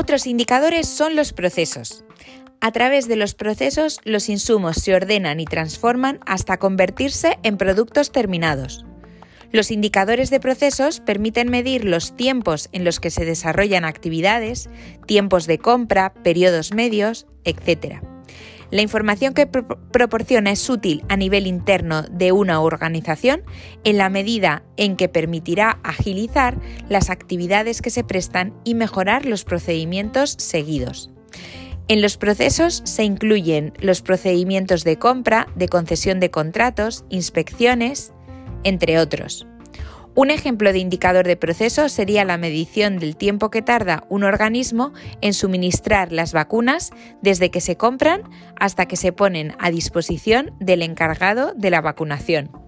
Otros indicadores son los procesos. A través de los procesos, los insumos se ordenan y transforman hasta convertirse en productos terminados. Los indicadores de procesos permiten medir los tiempos en los que se desarrollan actividades, tiempos de compra, periodos medios, etc. La información que proporciona es útil a nivel interno de una organización en la medida en que permitirá agilizar las actividades que se prestan y mejorar los procedimientos seguidos. En los procesos se incluyen los procedimientos de compra, de concesión de contratos, inspecciones, entre otros. Un ejemplo de indicador de proceso sería la medición del tiempo que tarda un organismo en suministrar las vacunas desde que se compran hasta que se ponen a disposición del encargado de la vacunación.